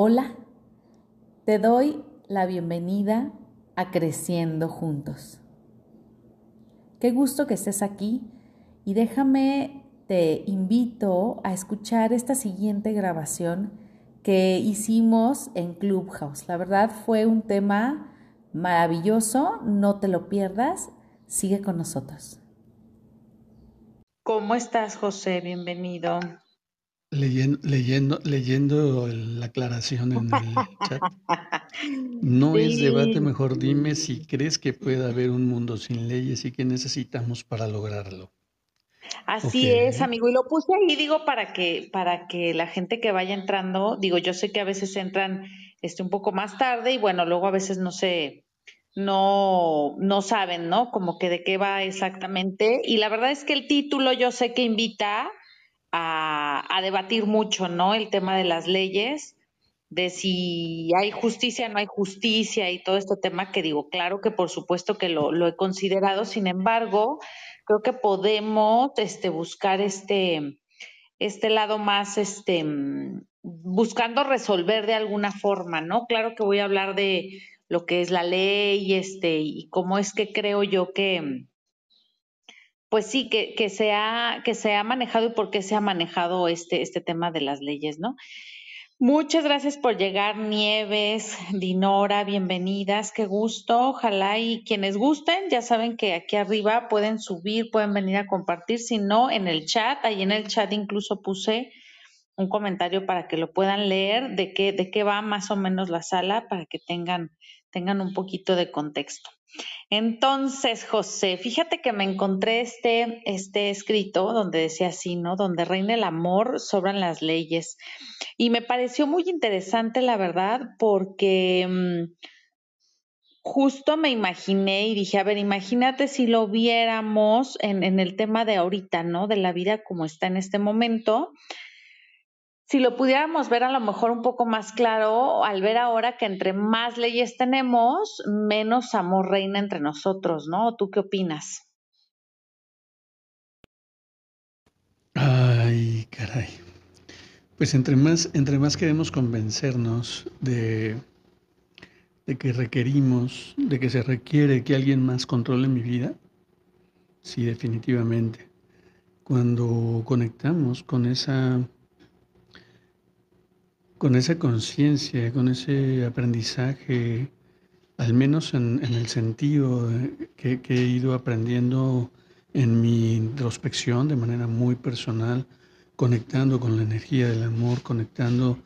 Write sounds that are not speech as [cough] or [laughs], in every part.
Hola, te doy la bienvenida a Creciendo Juntos. Qué gusto que estés aquí y déjame, te invito a escuchar esta siguiente grabación que hicimos en Clubhouse. La verdad fue un tema maravilloso, no te lo pierdas, sigue con nosotros. ¿Cómo estás, José? Bienvenido. Leyendo, leyendo, leyendo la aclaración en el chat. No es debate, mejor dime si crees que puede haber un mundo sin leyes y qué necesitamos para lograrlo. Así es, amigo, y lo puse ahí, digo, para que, para que la gente que vaya entrando, digo, yo sé que a veces entran este, un poco más tarde y bueno, luego a veces no sé, no, no saben, ¿no? Como que de qué va exactamente. Y la verdad es que el título yo sé que invita a, debatir mucho, ¿no? El tema de las leyes, de si hay justicia, no hay justicia y todo este tema que digo, claro que por supuesto que lo, he considerado, sin embargo, creo que podemos este, buscar este, este lado más, este, buscando resolver de alguna forma, ¿no? Claro que voy a hablar de lo que es la ley, este, y cómo es que creo yo que, pues sí, que, que, se ha, que se ha manejado y por qué se ha manejado este, este tema de las leyes, ¿no? Muchas gracias por llegar, Nieves, Dinora, bienvenidas, qué gusto. Ojalá y quienes gusten, ya saben que aquí arriba pueden subir, pueden venir a compartir, si no, en el chat, ahí en el chat incluso puse un comentario para que lo puedan leer de qué, de qué va más o menos la sala para que tengan, tengan un poquito de contexto. Entonces, José, fíjate que me encontré este, este escrito donde decía así, ¿no? Donde reina el amor, sobran las leyes. Y me pareció muy interesante, la verdad, porque mm, justo me imaginé y dije, a ver, imagínate si lo viéramos en, en el tema de ahorita, ¿no? De la vida como está en este momento si lo pudiéramos ver a lo mejor un poco más claro, al ver ahora que entre más leyes tenemos, menos amor reina entre nosotros, ¿no? ¿Tú qué opinas? Ay, caray. Pues entre más, entre más queremos convencernos de, de que requerimos, de que se requiere que alguien más controle mi vida, sí, definitivamente. Cuando conectamos con esa con esa conciencia, con ese aprendizaje, al menos en, el sentido que, he ido aprendiendo en mi introspección de manera muy personal, conectando con la energía del amor, conectando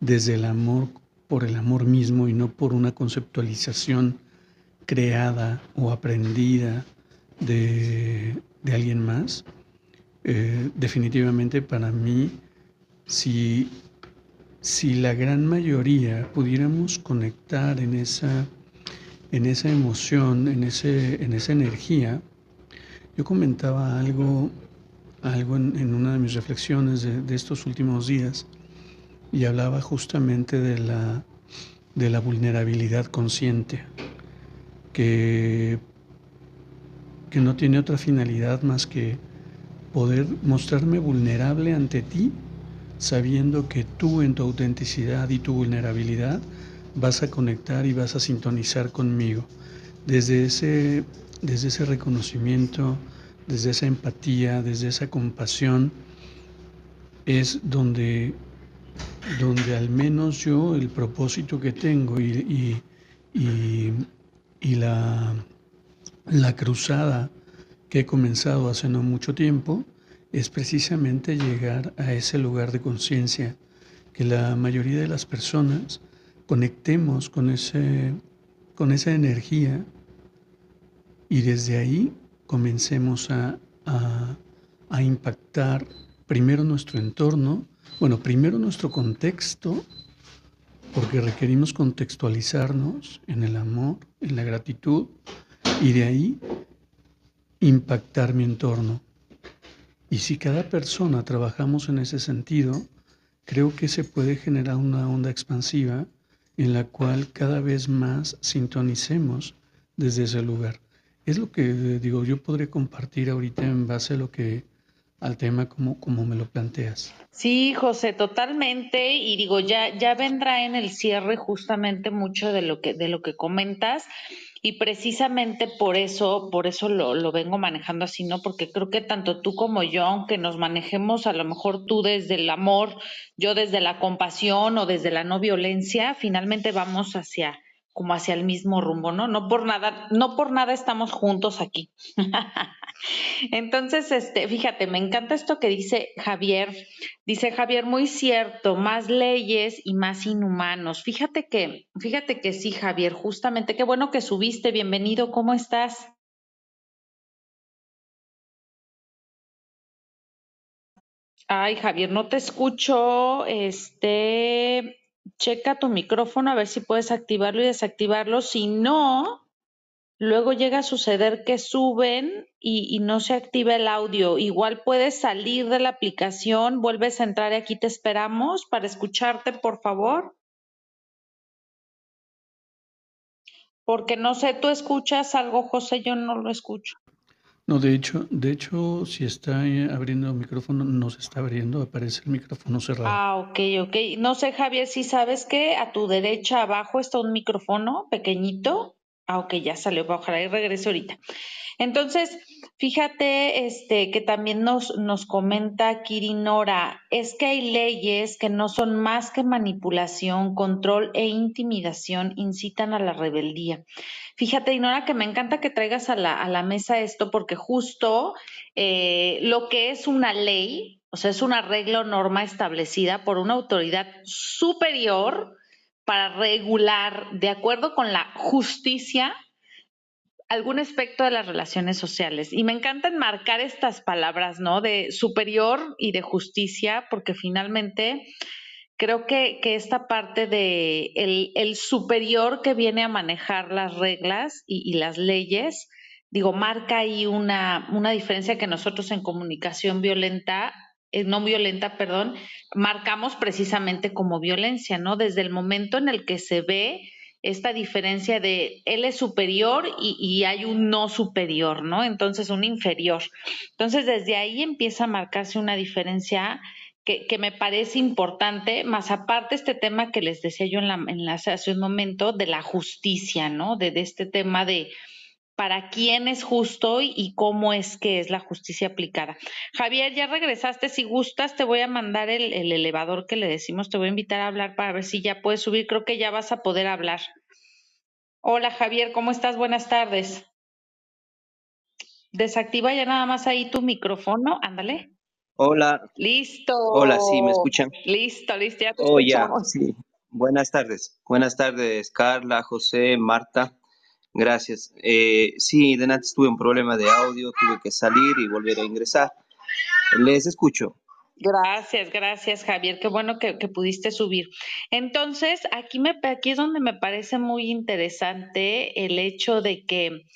desde el amor por el amor mismo y no por una conceptualización creada o aprendida de, alguien más. Eh, definitivamente para mí, si si la gran mayoría pudiéramos conectar en esa, en esa emoción, en, ese, en esa energía, yo comentaba algo, algo en, una de mis reflexiones de, estos últimos días y hablaba justamente de la, de la vulnerabilidad consciente, que, que no tiene otra finalidad más que poder mostrarme vulnerable ante ti sabiendo que tú en tu autenticidad y tu vulnerabilidad vas a conectar y vas a sintonizar conmigo. Desde ese, desde ese reconocimiento, desde esa empatía, desde esa compasión, es donde, donde al menos yo el propósito que tengo y, y, la, la cruzada que he comenzado hace no mucho tiempo, es precisamente llegar a ese lugar de conciencia, que la mayoría de las personas conectemos con, ese, con esa energía y desde ahí comencemos a, a impactar primero nuestro entorno, bueno, primero nuestro contexto, porque requerimos contextualizarnos en el amor, en la gratitud, y de ahí impactar mi entorno. Y si cada persona trabajamos en ese sentido, creo que se puede generar una onda expansiva en la cual cada vez más sintonicemos desde ese lugar. Es lo que digo, yo podré compartir ahorita en base a lo que, al tema como, como me lo planteas. Sí, José, totalmente. Y digo, ya, ya vendrá en el cierre justamente mucho de lo que, de lo que comentas. Y precisamente por eso, por eso lo, lo vengo manejando así, ¿no? Porque creo que tanto tú como yo, aunque nos manejemos a lo mejor tú desde el amor, yo desde la compasión o desde la no violencia, finalmente vamos hacia, como hacia el mismo rumbo, ¿no? No por nada, no por nada estamos juntos aquí. [laughs] Entonces, este, fíjate, me encanta esto que dice Javier. Dice Javier, muy cierto, más leyes y más inhumanos. Fíjate que, fíjate que sí, Javier, justamente, qué bueno que subiste, bienvenido, ¿cómo estás? Ay, Javier, no te escucho. Este, checa tu micrófono a ver si puedes activarlo y desactivarlo. Si no, luego llega a suceder que suben y, no se activa el audio. Igual puedes salir de la aplicación, vuelves a entrar y aquí te esperamos para escucharte, por favor. Porque no sé, tú escuchas algo, José, yo no lo escucho. No, de hecho, de hecho, si está abriendo el micrófono, no se está abriendo, aparece el micrófono cerrado. Ah, ok, ok. No sé, Javier, si sabes que a tu derecha abajo está un micrófono pequeñito. Ah, ok, ya salió, ojalá y regrese ahorita. Entonces, fíjate este, que también nos, nos comenta Kirinora, es que hay leyes que no son más que manipulación, control e intimidación, incitan a la rebeldía. Fíjate, Inora, que me encanta que traigas a la, a la mesa esto porque justo eh, lo que es una ley, o sea, es una regla o norma establecida por una autoridad superior para regular, de acuerdo con la justicia, algún aspecto de las relaciones sociales. Y me encanta enmarcar estas palabras, ¿no? De superior y de justicia, porque finalmente creo que, esta parte de el, superior que viene a manejar las reglas y, las leyes, digo, marca ahí una, una diferencia que nosotros en comunicación violenta no violenta, perdón, marcamos precisamente como violencia, ¿no? Desde el momento en el que se ve esta diferencia de él es superior y, hay un no superior, ¿no? Entonces, un inferior. Entonces, desde ahí empieza a marcarse una diferencia que, me parece importante, más aparte este tema que les decía yo en la, en hace un momento de la justicia, ¿no? de este tema de, para quién es justo y, cómo es que es la justicia aplicada. Javier, ya regresaste. Si gustas, te voy a mandar el, elevador que le decimos. Te voy a invitar a hablar para ver si ya puedes subir. Creo que ya vas a poder hablar. Hola, Javier, ¿cómo estás? Buenas tardes. Desactiva ya nada más ahí tu micrófono. Ándale. Hola. Listo. Hola, sí, ¿me escuchan? Listo, listo, ya te oh, sí. Buenas tardes. Buenas tardes, Carla, José, Marta. Gracias. Eh, sí, antes tuve un problema de audio, tuve que salir y volver a ingresar. Les escucho. Gracias, gracias Javier, qué bueno que, pudiste subir. Entonces, aquí, me, aquí es donde me parece muy interesante el hecho de que,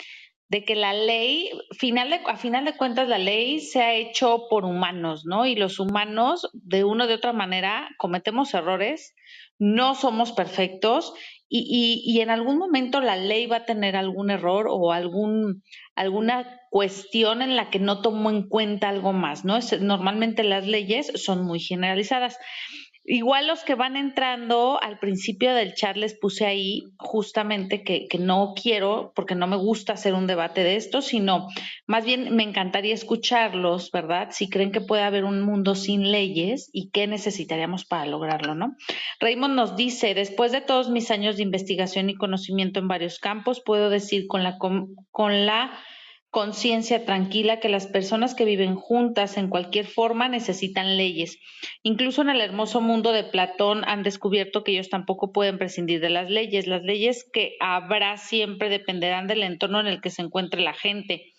de que la ley, final de, a final de cuentas, la ley se ha hecho por humanos, ¿no? Y los humanos, de una o de otra manera, cometemos errores, no somos perfectos y, y, en algún momento la ley va a tener algún error o algún, alguna cuestión en la que no tomó en cuenta algo más, ¿no? normalmente las leyes son muy generalizadas. Igual los que van entrando al principio del chat les puse ahí justamente que, que, no quiero, porque no me gusta hacer un debate de esto, sino más bien me encantaría escucharlos, ¿verdad? Si creen que puede haber un mundo sin leyes y qué necesitaríamos para lograrlo, ¿no? Raymond nos dice, después de todos mis años de investigación y conocimiento en varios campos, puedo decir con la, con la conciencia tranquila que las personas que viven juntas en cualquier forma necesitan leyes. Incluso en el hermoso mundo de Platón han descubierto que ellos tampoco pueden prescindir de las leyes. Las leyes que habrá siempre dependerán del entorno en el que se encuentre la gente.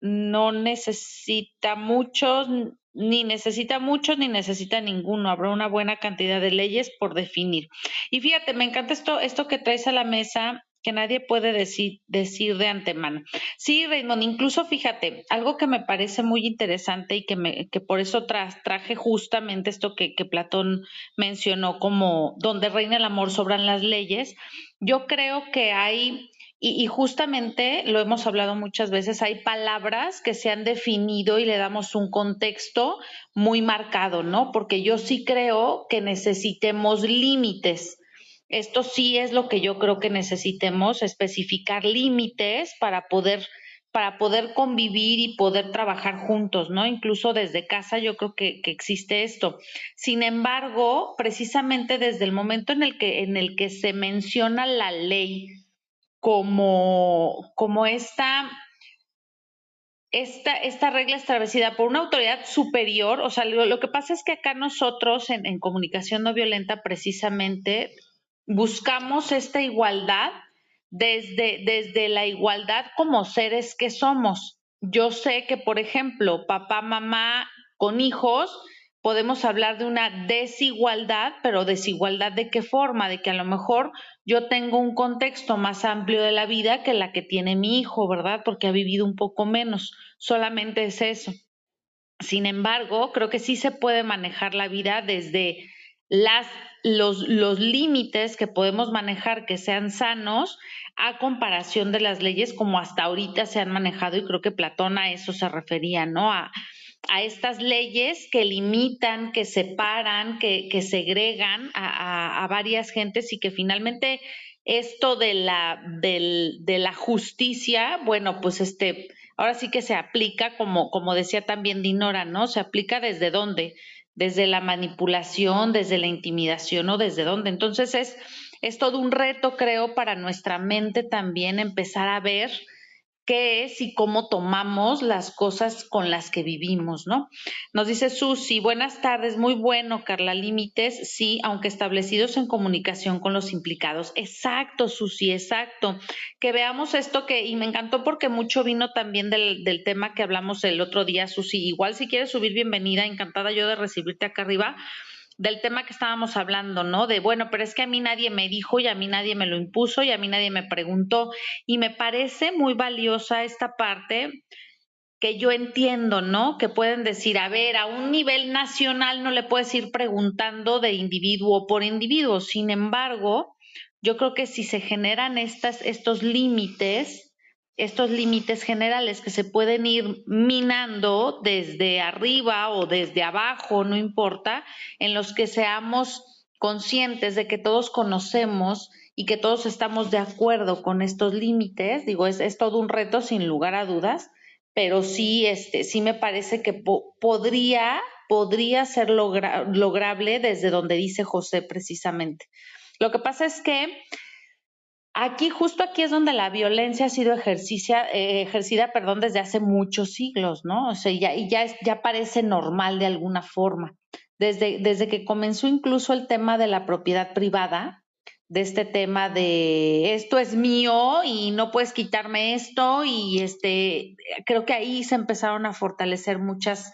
No necesita muchos, ni necesita muchos, ni necesita ninguno. Habrá una buena cantidad de leyes por definir. Y fíjate, me encanta esto, esto que traes a la mesa que nadie puede decir, decir de antemano. Sí, Raymond, incluso fíjate, algo que me parece muy interesante y que, me, que por eso traje justamente esto que, que Platón mencionó como donde reina el amor sobran las leyes, yo creo que hay Y, justamente lo hemos hablado muchas veces, hay palabras que se han definido y le damos un contexto muy marcado, ¿no? Porque yo sí creo que necesitemos límites. Esto sí es lo que yo creo que necesitemos, especificar límites para poder para poder convivir y poder trabajar juntos, ¿no? Incluso desde casa yo creo que, existe esto. Sin embargo, precisamente desde el momento en el que, en el que se menciona la ley como, como esta, esta, esta regla establecida por una autoridad superior, o sea, lo, que pasa es que acá nosotros en comunicación no violenta precisamente buscamos esta igualdad desde, desde la igualdad como seres que somos. Yo sé que, por ejemplo, papá, mamá con hijos, podemos hablar de una desigualdad, pero desigualdad de qué forma, de que a lo mejor yo tengo un contexto más amplio de la vida que la que tiene mi hijo, ¿verdad? Porque ha vivido un poco menos, solamente es eso. Sin embargo, creo que sí se puede manejar la vida desde los, límites que podemos manejar que sean sanos a comparación de las leyes como hasta ahorita se han manejado y creo que Platón a eso se refería, ¿no? A, a estas leyes que limitan, que separan, que, que segregan a, a, varias gentes y que finalmente esto de la, del, de la justicia, bueno, pues este, ahora sí que se aplica como, como decía también Dinora, ¿no? Se aplica desde dónde? Desde la manipulación, desde la intimidación o desde dónde. Entonces es, es todo un reto, creo, para nuestra mente también empezar a ver qué es y cómo tomamos las cosas con las que vivimos, ¿no? Nos dice Susi, buenas tardes, muy bueno, Carla, límites, sí, aunque establecidos en comunicación con los implicados. Exacto, Susi, exacto. Que veamos esto que, y me encantó porque mucho vino también del, del tema que hablamos el otro día, Susi. Igual si quieres subir, bienvenida, encantada yo de recibirte acá arriba del tema que estábamos hablando, ¿no? De, bueno, pero es que a mí nadie me dijo y a mí nadie me lo impuso y a mí nadie me preguntó. Y me parece muy valiosa esta parte que yo entiendo, ¿no? Que pueden decir, a ver, a un nivel nacional no le puedes ir preguntando de individuo por individuo. Sin embargo, yo creo que si se generan estos límites, estos límites generales que se pueden ir minando desde arriba o desde abajo, no importa, en los que seamos conscientes de que todos conocemos y que todos estamos de acuerdo con estos límites. Digo, es, es todo un reto sin lugar a dudas, pero sí, este, sí me parece que podría, podría ser lograble desde donde dice José precisamente. Lo que pasa es que Aquí, justo aquí es donde la violencia ha sido eh, ejercida, perdón, desde hace muchos siglos, ¿no? O sea, ya, y ya, ya parece normal de alguna forma. Desde, desde que comenzó incluso el tema de la propiedad privada, de este tema de esto es mío y no puedes quitarme esto, y este, creo que ahí se empezaron a fortalecer muchas,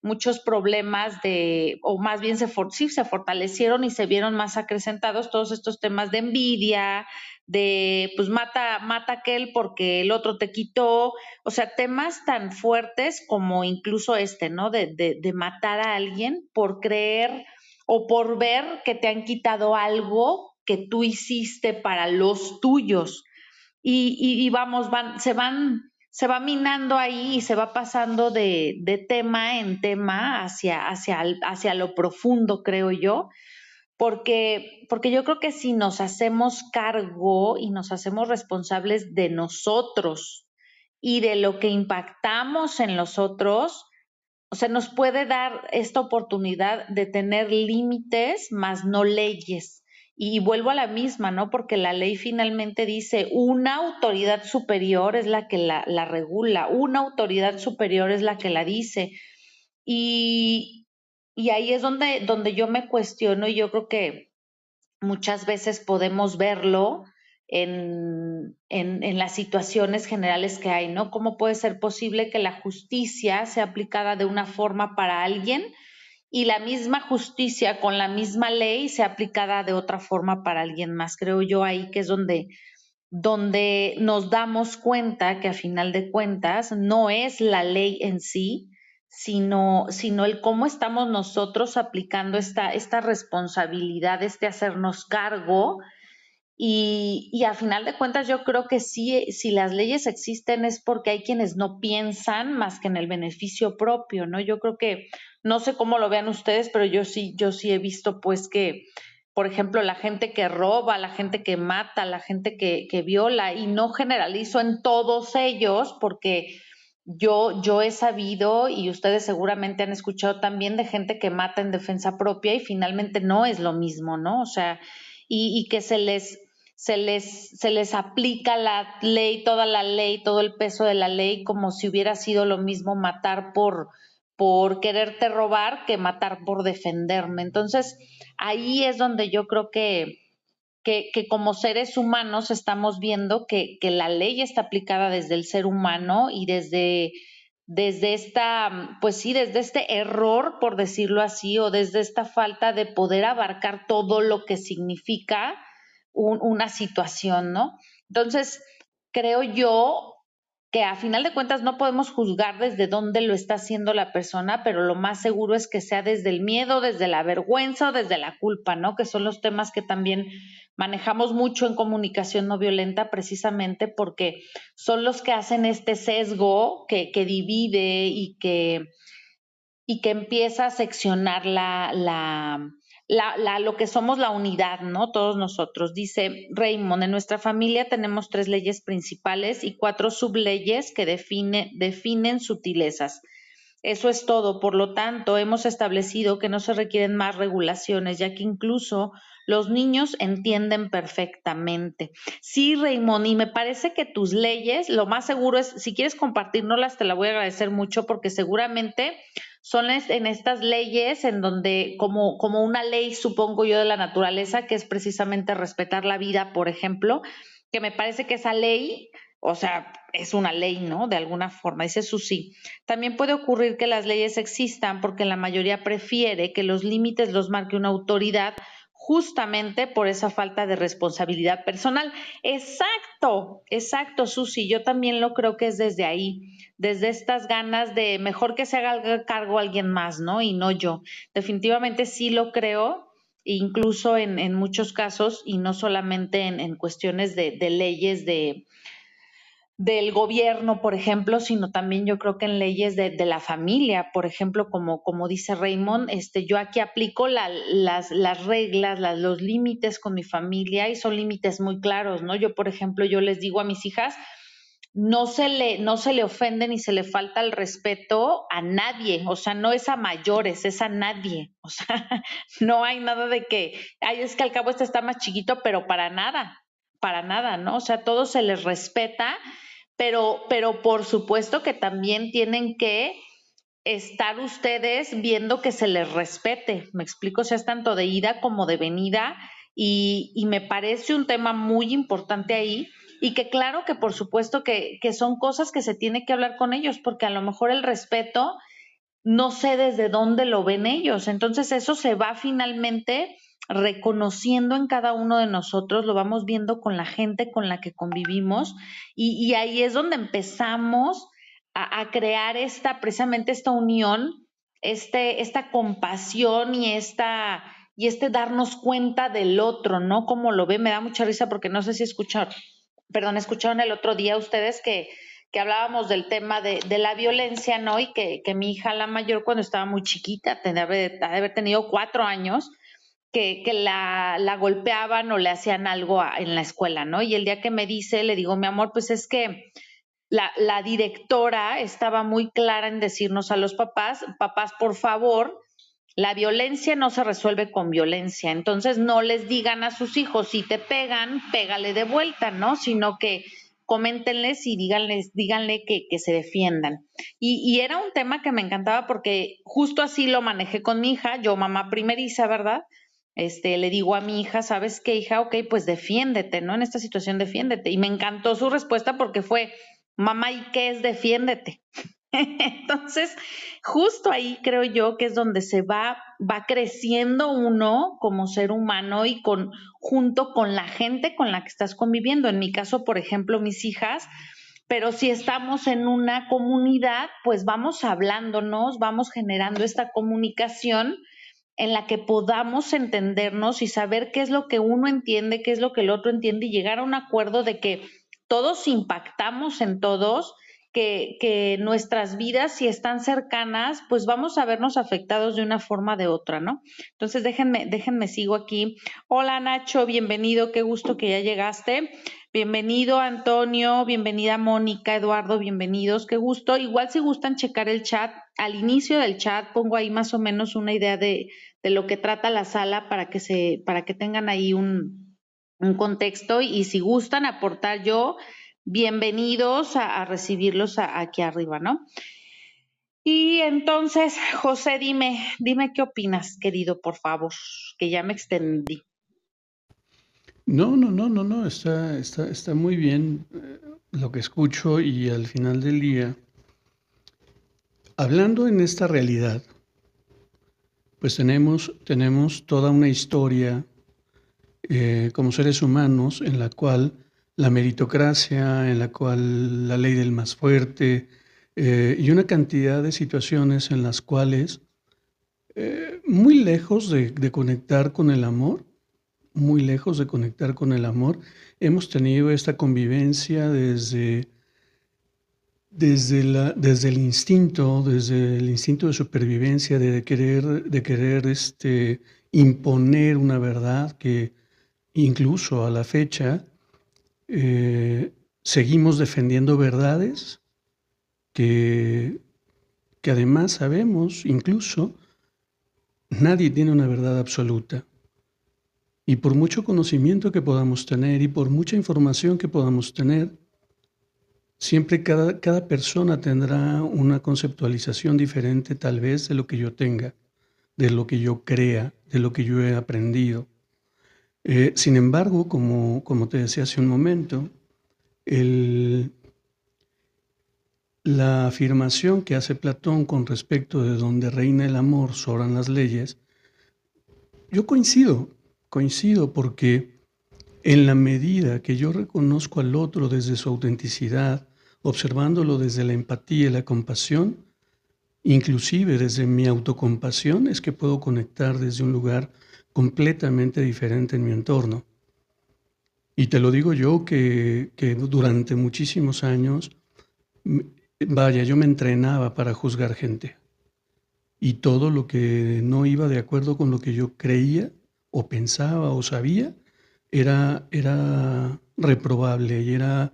muchos problemas de, o más bien se, sí, se fortalecieron y se vieron más acrecentados todos estos temas de envidia, de pues mata, mata aquel porque el otro te quitó, o sea, temas tan fuertes como incluso este, ¿no? De, de, matar a alguien por creer o por ver que te han quitado algo que tú hiciste para los tuyos. Y, y, vamos, van, se van, se va minando ahí y se va pasando de, de tema en tema hacia, hacia, hacia lo profundo, creo yo porque, porque yo creo que si nos hacemos cargo y nos hacemos responsables de nosotros y de lo que impactamos en los otros, o sea, nos puede dar esta oportunidad de tener límites, más no leyes. Y vuelvo a la misma, ¿no? Porque la ley finalmente dice, una autoridad superior es la que la, la regula, una autoridad superior es la que la dice. Y, y ahí es donde, donde yo me cuestiono y yo creo que muchas veces podemos verlo en, en, en, las situaciones generales que hay, ¿no? ¿Cómo puede ser posible que la justicia sea aplicada de una forma para alguien y la misma justicia con la misma ley sea aplicada de otra forma para alguien más? Creo yo ahí que es donde, donde nos damos cuenta que a final de cuentas no es la ley en sí, sino, sino el cómo estamos nosotros aplicando esta, esta responsabilidad, este hacernos cargo Y, y a final de cuentas yo creo que sí, si las leyes existen es porque hay quienes no piensan más que en el beneficio propio, ¿no? Yo creo que, no sé cómo lo vean ustedes, pero yo sí, yo sí he visto pues que, por ejemplo, la gente que roba, la gente que mata, la gente que, que viola, y no generalizo en todos ellos porque yo, yo he sabido y ustedes seguramente han escuchado también de gente que mata en defensa propia y finalmente no es lo mismo, ¿no? O sea, y, y que se les se les, se les aplica la ley, toda la ley, todo el peso de la ley, como si hubiera sido lo mismo matar por, por quererte robar que matar por defenderme. Entonces, ahí es donde yo creo que, que, como seres humanos estamos viendo que, la ley está aplicada desde el ser humano y desde, desde esta, pues sí, desde este error, por decirlo así, o desde esta falta de poder abarcar todo lo que significa un, una situación, ¿no? Entonces, creo yo que a final de cuentas no podemos juzgar desde dónde lo está haciendo la persona, pero lo más seguro es que sea desde el miedo, desde la vergüenza o desde la culpa, ¿no? Que son los temas que también manejamos mucho en comunicación no violenta precisamente porque son los que hacen este sesgo que, que divide y que, y que empieza a seccionar la, la, la, lo que somos la unidad, ¿no? Todos nosotros. Dice Raymond, en nuestra familia tenemos tres leyes principales y cuatro subleyes que define, definen sutilezas. Eso es todo. Por lo tanto, hemos establecido que no se requieren más regulaciones, ya que incluso los niños entienden perfectamente. Sí, Raymond, y me parece que tus leyes, lo más seguro es, si quieres compartirnoslas, te la voy a agradecer mucho porque seguramente son en estas leyes en donde, como, como una ley, supongo yo, de la naturaleza, que es precisamente respetar la vida, por ejemplo, que me parece que esa ley, o sea, es una ley, ¿no? De alguna forma, dice Susi. También puede ocurrir que las leyes existan porque la mayoría prefiere que los límites los marque una autoridad justamente por esa falta de responsabilidad personal. Exacto, exacto, Susi. Yo también lo creo que es desde ahí, desde estas ganas de mejor que se haga cargo alguien más, ¿no? Y no yo. Definitivamente sí lo creo, incluso en, muchos casos, y no solamente en, cuestiones de, leyes de, del gobierno, por ejemplo, sino también yo creo que en leyes de, la familia, por ejemplo, como, como dice Raymond, este, yo aquí aplico la, las, las, reglas, las, los límites con mi familia y son límites muy claros, ¿no? Yo, por ejemplo, yo les digo a mis hijas, no se le, no se le ofende ni se le falta el respeto a nadie, o sea, no es a mayores, es a nadie, o sea, [laughs] no hay nada de que, ay, es que al cabo este está más chiquito, pero para nada, para nada, ¿no? O sea, todo se les respeta pero, pero por supuesto que también tienen que estar ustedes viendo que se les respete. Me explico, si es tanto de ida como de venida y, y, me parece un tema muy importante ahí y que claro que por supuesto que, que son cosas que se tiene que hablar con ellos porque a lo mejor el respeto no sé desde dónde lo ven ellos. Entonces eso se va finalmente reconociendo en cada uno de nosotros, lo vamos viendo con la gente con la que convivimos y, y ahí es donde empezamos a, crear esta, precisamente esta unión, este, esta compasión y esta y este darnos cuenta del otro, ¿no? Como lo ve, me da mucha risa porque no sé si escucharon, perdón, escucharon el otro día ustedes que, que hablábamos del tema de, de, la violencia, ¿no? Y que, que, mi hija, la mayor, cuando estaba muy chiquita, tenía de haber tenido cuatro años, que, que la, la, golpeaban o le hacían algo a, en la escuela, ¿no? Y el día que me dice, le digo, mi amor, pues es que la, la directora estaba muy clara en decirnos a los papás, papás, por favor, la violencia no se resuelve con violencia. Entonces no les digan a sus hijos, si te pegan, pégale de vuelta, ¿no? Sino que coméntenles y díganles, díganle que, que se defiendan. Y, y, era un tema que me encantaba porque justo así lo manejé con mi hija, yo mamá primeriza, ¿verdad? este, le digo a mi hija, ¿sabes qué, hija? Ok, pues defiéndete, ¿no? En esta situación defiéndete. Y me encantó su respuesta porque fue, mamá, ¿y qué es defiéndete? [laughs] Entonces, justo ahí creo yo que es donde se va, va creciendo uno como ser humano y con, junto con la gente con la que estás conviviendo. En mi caso, por ejemplo, mis hijas, pero si estamos en una comunidad, pues vamos hablándonos, vamos generando esta comunicación en la que podamos entendernos y saber qué es lo que uno entiende, qué es lo que el otro entiende y llegar a un acuerdo de que todos impactamos en todos, que, nuestras vidas, si están cercanas, pues vamos a vernos afectados de una forma de otra, ¿no? Entonces, déjenme, déjenme, sigo aquí. Hola Nacho, bienvenido, qué gusto que ya llegaste. Bienvenido Antonio, bienvenida Mónica, Eduardo, bienvenidos, qué gusto. Igual si gustan checar el chat, al inicio del chat pongo ahí más o menos una idea de, de lo que trata la sala para que se, para que tengan ahí un, un contexto y si gustan aportar yo, bienvenidos a, a recibirlos aquí arriba, ¿no? Y entonces, José, dime, dime qué opinas, querido, por favor, que ya me extendí. No, no, no, no, no, está, está, está muy bien eh, lo que escucho y al final del día, hablando en esta realidad, pues tenemos, tenemos toda una historia eh, como seres humanos en la cual la meritocracia, en la cual la ley del más fuerte eh, y una cantidad de situaciones en las cuales, eh, muy lejos de, de conectar con el amor, muy lejos de conectar con el amor. Hemos tenido esta convivencia desde, desde, la, desde el instinto, desde el instinto de supervivencia, de querer, de querer este, imponer una verdad que incluso a la fecha eh, seguimos defendiendo verdades que, que además sabemos, incluso, nadie tiene una verdad absoluta. Y por mucho conocimiento que podamos tener y por mucha información que podamos tener, siempre cada, cada persona tendrá una conceptualización diferente tal vez de lo que yo tenga, de lo que yo crea, de lo que yo he aprendido. Eh, sin embargo, como, como te decía hace un momento, la afirmación que hace Platón con respecto de donde reina el amor sobran las leyes, yo coincido, Coincido porque en la medida que yo reconozco al otro desde su autenticidad, observándolo desde la empatía y la compasión, inclusive desde mi autocompasión, es que puedo conectar desde un lugar completamente diferente en mi entorno. Y te lo digo yo que, que durante muchísimos años, vaya, yo me entrenaba para juzgar gente. Y todo lo que no iba de acuerdo con lo que yo creía, o pensaba o sabía, era, era reprobable y era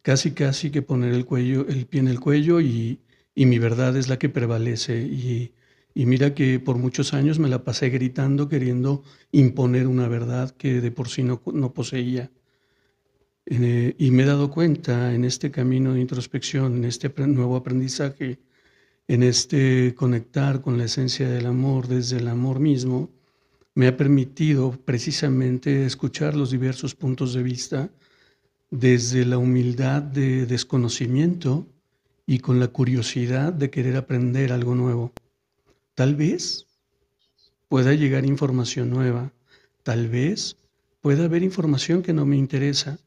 casi casi que poner el, cuello, el pie en el cuello y, y mi verdad es la que prevalece. Y, y, mira que por muchos años me la pasé gritando queriendo imponer una verdad que de por sí no, poseía. Eh, y me he dado cuenta en este camino de introspección, en este nuevo aprendizaje, en este conectar con la esencia del amor desde el amor mismo, me ha permitido precisamente escuchar los diversos puntos de vista desde la humildad de desconocimiento y con la curiosidad de querer aprender algo nuevo. Tal vez pueda llegar información nueva, tal vez pueda haber información que no me interesa,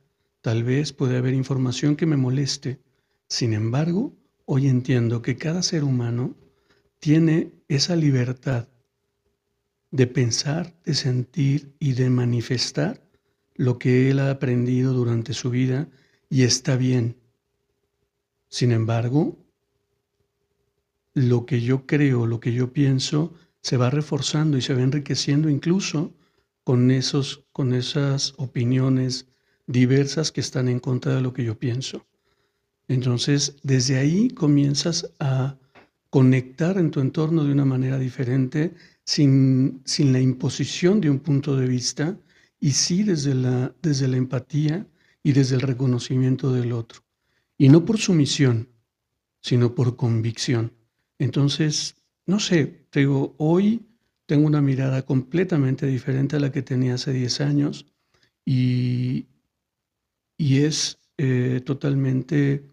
tal vez pueda haber información que me moleste. Sin embargo, hoy entiendo que cada ser humano tiene esa libertad de pensar, de sentir y de manifestar lo que él ha aprendido durante su vida y está bien. Sin embargo, lo que yo creo, lo que yo pienso, se va reforzando y se va enriqueciendo incluso con, esos, con esas opiniones diversas que están en contra de lo que yo pienso. Entonces, desde ahí comienzas a conectar en tu entorno de una manera diferente sin, sin la imposición de un punto de vista y sí desde la, desde la empatía y desde el reconocimiento del otro. Y no por sumisión, sino por convicción. Entonces, no sé, te hoy tengo una mirada completamente diferente a la que tenía hace 10 años y, y es eh, totalmente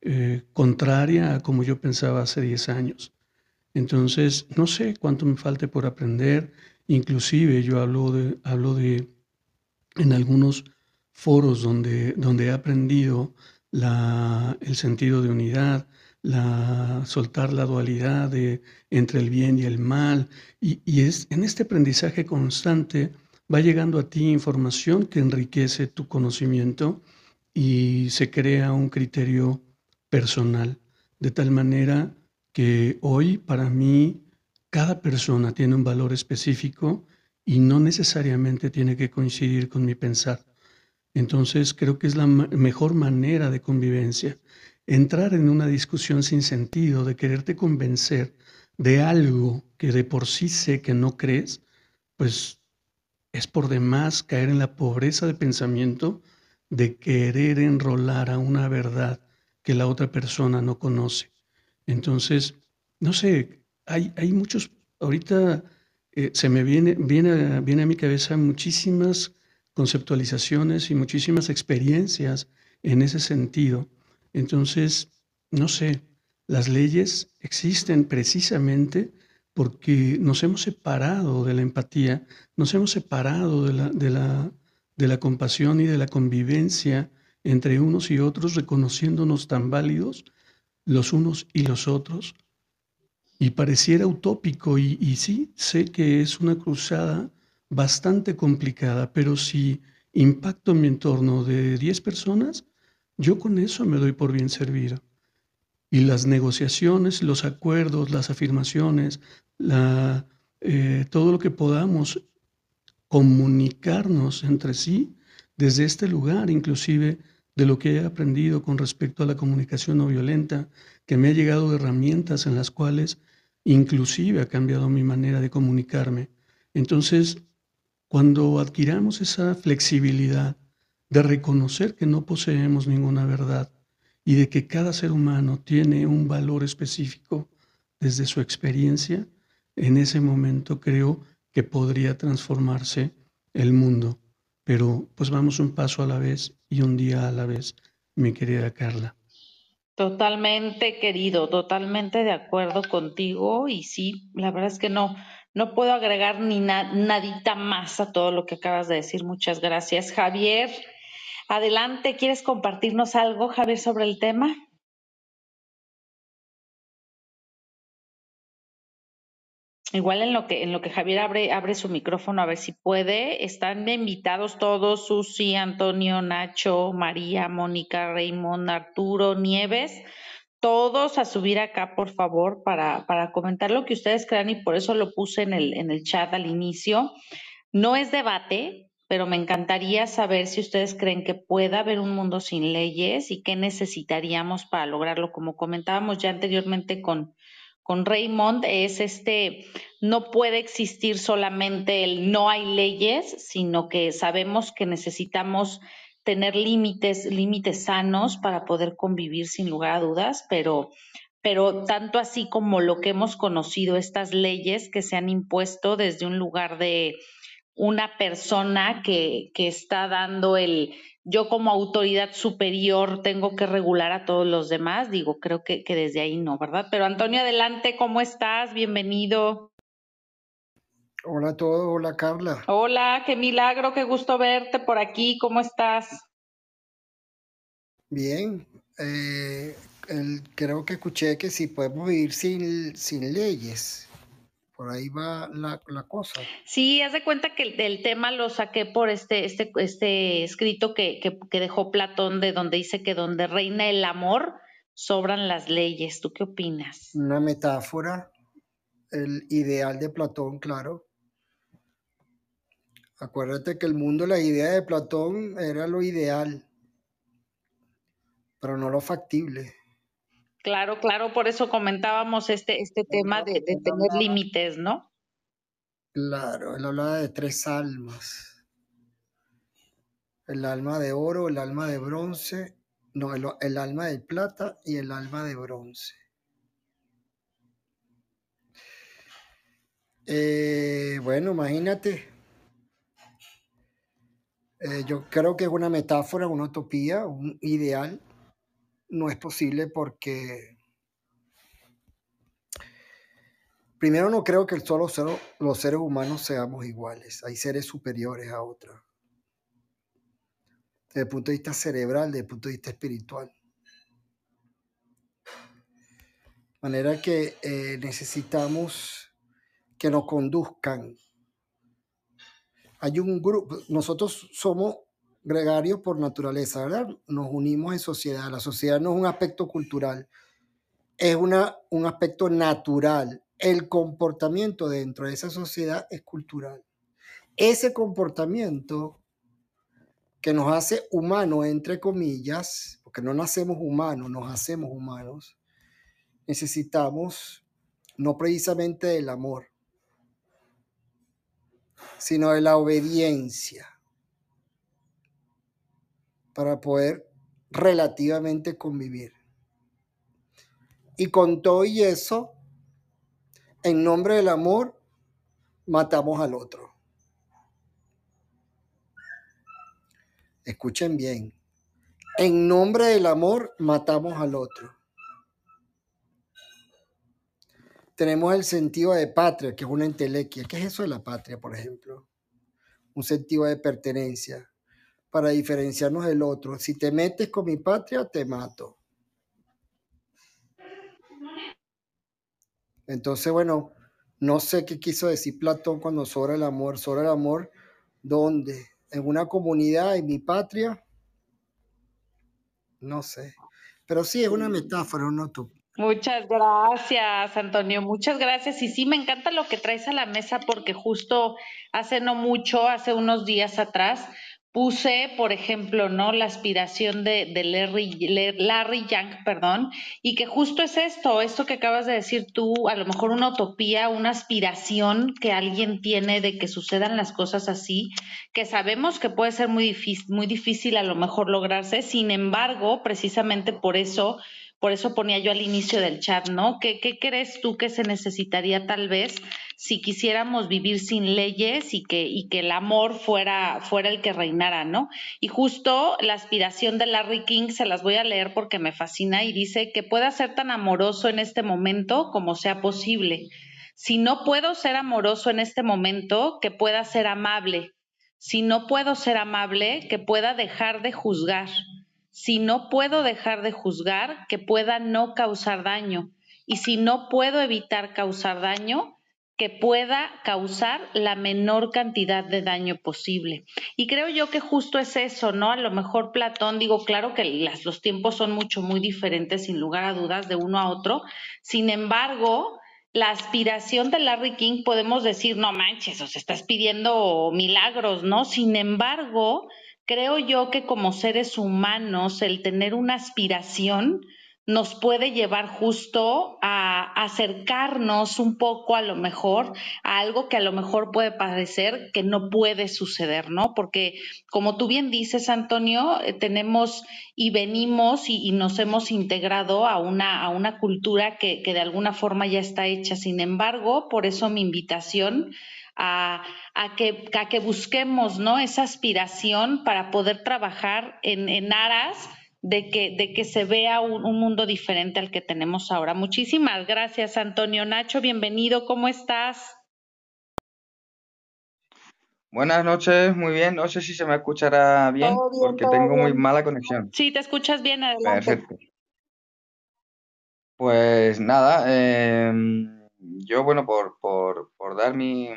eh, contraria a como yo pensaba hace 10 años. Entonces, no sé cuánto me falte por aprender. Inclusive yo hablo de, hablo de en algunos foros donde, donde he aprendido la, el sentido de unidad, la, soltar la dualidad de, entre el bien y el mal. Y, y es, en este aprendizaje constante va llegando a ti información que enriquece tu conocimiento y se crea un criterio personal, de tal manera que hoy para mí cada persona tiene un valor específico y no necesariamente tiene que coincidir con mi pensar. Entonces creo que es la mejor manera de convivencia. Entrar en una discusión sin sentido, de quererte convencer de algo que de por sí sé que no crees, pues es por demás caer en la pobreza de pensamiento de querer enrolar a una verdad que la otra persona no conoce. Entonces, no sé, hay, hay muchos, ahorita eh, se me viene, viene, viene a mi cabeza muchísimas conceptualizaciones y muchísimas experiencias en ese sentido. Entonces, no sé, las leyes existen precisamente porque nos hemos separado de la empatía, nos hemos separado de la, de la, de la compasión y de la convivencia entre unos y otros, reconociéndonos tan válidos los unos y los otros. Y pareciera utópico, y, y sí, sé que es una cruzada bastante complicada, pero si impacto en mi entorno de 10 personas, yo con eso me doy por bien servido. Y las negociaciones, los acuerdos, las afirmaciones, eh, todo lo que podamos comunicarnos entre sí desde este lugar, inclusive de lo que he aprendido con respecto a la comunicación no violenta, que me ha llegado herramientas en las cuales inclusive ha cambiado mi manera de comunicarme. Entonces, cuando adquiramos esa flexibilidad de reconocer que no poseemos ninguna verdad y de que cada ser humano tiene un valor específico desde su experiencia, en ese momento creo que podría transformarse el mundo. Pero pues vamos un paso a la vez y un día a la vez, mi querida Carla. Totalmente, querido, totalmente de acuerdo contigo y sí, la verdad es que no, no puedo agregar ni nadita más a todo lo que acabas de decir. Muchas gracias, Javier. Adelante, ¿quieres compartirnos algo, Javier, sobre el tema? Igual en lo que, en lo que Javier abre, abre su micrófono a ver si puede. Están invitados todos, Susi, Antonio, Nacho, María, Mónica, Raymond, Arturo, Nieves, todos a subir acá, por favor, para, para comentar lo que ustedes crean y por eso lo puse en el, en el chat al inicio. No es debate, pero me encantaría saber si ustedes creen que pueda haber un mundo sin leyes y qué necesitaríamos para lograrlo, como comentábamos ya anteriormente con, con Raymond es este, no puede existir solamente el no hay leyes, sino que sabemos que necesitamos tener límites, límites sanos para poder convivir sin lugar a dudas, pero, pero tanto así como lo que hemos conocido, estas leyes que se han impuesto desde un lugar de una persona que, que está dando el, yo como autoridad superior tengo que regular a todos los demás, digo, creo que, que desde ahí no, ¿verdad? Pero Antonio, adelante, ¿cómo estás? Bienvenido. Hola a todos, hola Carla. Hola, qué milagro, qué gusto verte por aquí, ¿cómo estás? Bien, eh, creo que escuché que si podemos vivir sin, sin leyes por ahí va la, cosa. Sí, haz de cuenta que el, tema lo saqué por este, este, este escrito que, que, dejó Platón, de donde dice que donde reina el amor, sobran las leyes. ¿Tú qué opinas? Una metáfora, el ideal de Platón, claro. Acuérdate que el mundo, la idea de Platón era lo ideal, pero no lo factible. Claro, claro, por eso comentábamos este, este tema de, tener límites, ¿no? Claro, él hablaba de tres almas. El alma de oro, el alma de bronce, no, el, alma de plata y el alma de bronce. Eh, bueno, imagínate. Eh, yo creo que es una metáfora, una utopía, un ideal no es posible porque primero no creo que solo los seres humanos seamos iguales, hay seres superiores a otros, desde el punto de vista cerebral, desde el punto de vista espiritual. manera que eh, necesitamos que nos conduzcan. Hay un grupo, nosotros somos gregarios por naturaleza, ¿verdad? Nos unimos en sociedad. La sociedad no es un aspecto cultural, es una, un aspecto natural. El comportamiento dentro de esa sociedad es cultural. Ese comportamiento que nos hace humanos, entre comillas, porque no nacemos humanos, nos hacemos humanos, necesitamos no precisamente del amor, sino de la obediencia para poder relativamente convivir. Y con todo y eso, en nombre del amor, matamos al otro. Escuchen bien. En nombre del amor, matamos al otro. Tenemos el sentido de patria, que es una entelequia. ¿Qué es eso de la patria, por ejemplo? Un sentido de pertenencia para diferenciarnos del otro. Si te metes con mi patria, te mato. Entonces, bueno, no sé qué quiso decir Platón cuando sobra el amor. Sobra el amor, ¿dónde? ¿En una comunidad, en mi patria? No sé. Pero sí, es una metáfora, un utopía. Muchas gracias, Antonio. Muchas gracias. Y sí, me encanta lo que traes a la mesa porque justo hace no mucho, hace unos días atrás, puse, por ejemplo, ¿no? La aspiración de, de Larry, Larry, Young, perdón, y que justo es esto, esto que acabas de decir tú, a lo mejor una utopía, una aspiración que alguien tiene de que sucedan las cosas así, que sabemos que puede ser muy muy difícil a lo mejor lograrse, sin embargo, precisamente por eso por eso ponía yo al inicio del chat, ¿no? ¿Qué, ¿Qué, crees tú que se necesitaría tal vez si quisiéramos vivir sin leyes y que, y que el amor fuera, fuera el que reinara, ¿no? Y justo la aspiración de Larry King se las voy a leer porque me fascina y dice que pueda ser tan amoroso en este momento como sea posible. Si no puedo ser amoroso en este momento, que pueda ser amable. Si no puedo ser amable, que pueda dejar de juzgar si no puedo dejar de juzgar, que pueda no causar daño. Y si no puedo evitar causar daño, que pueda causar la menor cantidad de daño posible. Y creo yo que justo es eso, ¿no? A lo mejor Platón, digo, claro que los tiempos son mucho, muy diferentes, sin lugar a dudas, de uno a otro. Sin embargo, la aspiración de Larry King podemos decir, no manches, o se estás pidiendo milagros, ¿no? Sin embargo, creo yo que como seres humanos el tener una aspiración nos puede llevar justo a acercarnos un poco a lo mejor a algo que a lo mejor puede parecer que no puede suceder, ¿no? Porque como tú bien dices, Antonio, eh, tenemos y venimos y, nos hemos integrado a una, a una cultura que, que de alguna forma ya está hecha. Sin embargo, por eso mi invitación a, que, que, busquemos ¿no? esa aspiración para poder trabajar en, aras de que, de que se vea un, mundo diferente al que tenemos ahora. Muchísimas gracias, Antonio Nacho. Bienvenido, ¿cómo estás? Buenas noches, muy bien. No sé si se me escuchará bien, porque tengo muy mala conexión. Sí, te escuchas bien, adelante. Perfecto. Pues nada, em, yo, bueno, por, por, por dar mi,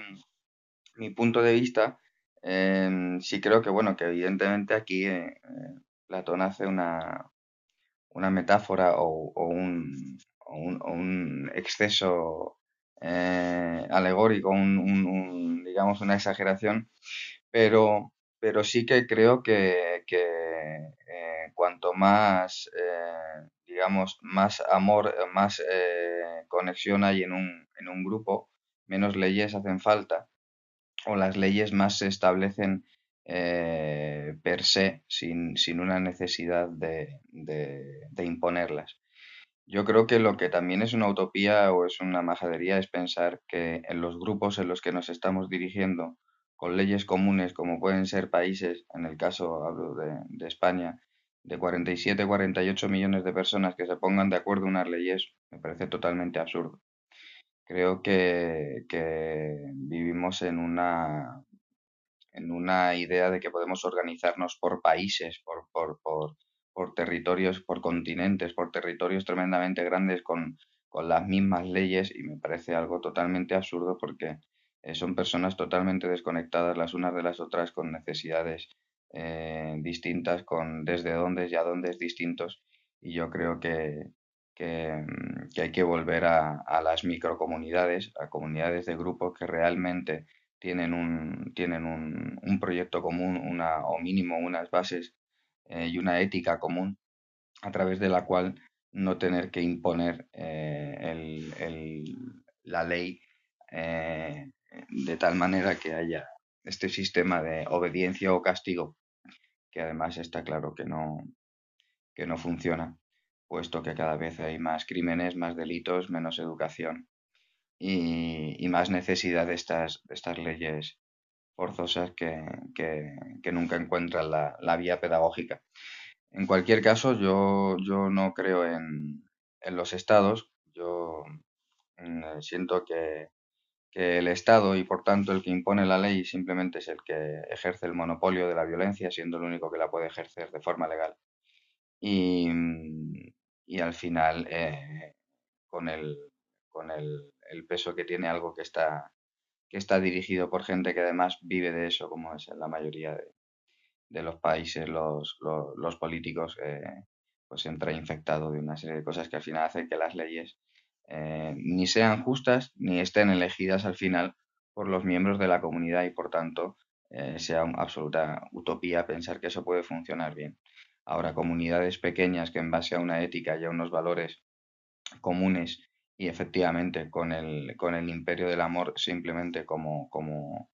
mi punto de vista, em, sí creo que, bueno, que evidentemente aquí eh, eh, Platón hace una, una metáfora o, un, un, exceso eh, alegórico, un, digamos, una exageración, pero, pero sí que creo que, que cuanto más, digamos, más amor, más conexión hay en un, en un grupo, menos leyes hacen falta o las leyes más se establecen eh, per se, sin, una necesidad de, imponerlas. Yo creo que lo que también es una utopía o es una majadería es pensar que en los grupos en los que nos estamos dirigiendo, con leyes comunes como pueden ser países, en el caso hablo de, de España, de 47, 48 millones de personas que se pongan de acuerdo unas leyes, me parece totalmente absurdo. Creo que, vivimos en una, en una idea de que podemos organizarnos por países, por, por, por, por territorios, por continentes, por territorios tremendamente grandes con, con las mismas leyes y me parece algo totalmente absurdo porque eh, son personas totalmente desconectadas las unas de las otras con necesidades eh, distintas, con desde dónde y a dónde distintos. Y yo creo que, mm, que, hay que volver a, las microcomunidades, a comunidades de grupos que realmente tienen un, tienen un, un proyecto común una, o mínimo unas bases eh, y una ética común a través de la cual no tener que imponer eh, el, el, la ley eh, de tal manera que haya este sistema de obediencia o castigo que además está claro que no, que no funciona, puesto que cada vez hay más crímenes, más delitos, menos educación y, más necesidad de estas, leyes forzosas que, nunca encuentran la, vía pedagógica. En cualquier caso, yo, no creo en, los estados. Yo mm, siento que, el Estado y por tanto el que impone la ley simplemente es el que ejerce el monopolio de la violencia, siendo el único que la puede ejercer de forma legal. Mm, y al final, eh, con, el, con el, el, peso que tiene algo que está, que está dirigido por gente que además vive de eso, como es en la mayoría de, de los países, los, los, políticos, eh, pues entra infectado de una serie de cosas que al final hacen que las leyes eh, ni sean justas ni estén elegidas al final por los miembros de la comunidad y por tanto eh, sea una absoluta utopía pensar que eso puede funcionar bien. Ahora, comunidades pequeñas que en base a una ética y a unos valores comunes y efectivamente con el, con el imperio del amor simplemente como, como,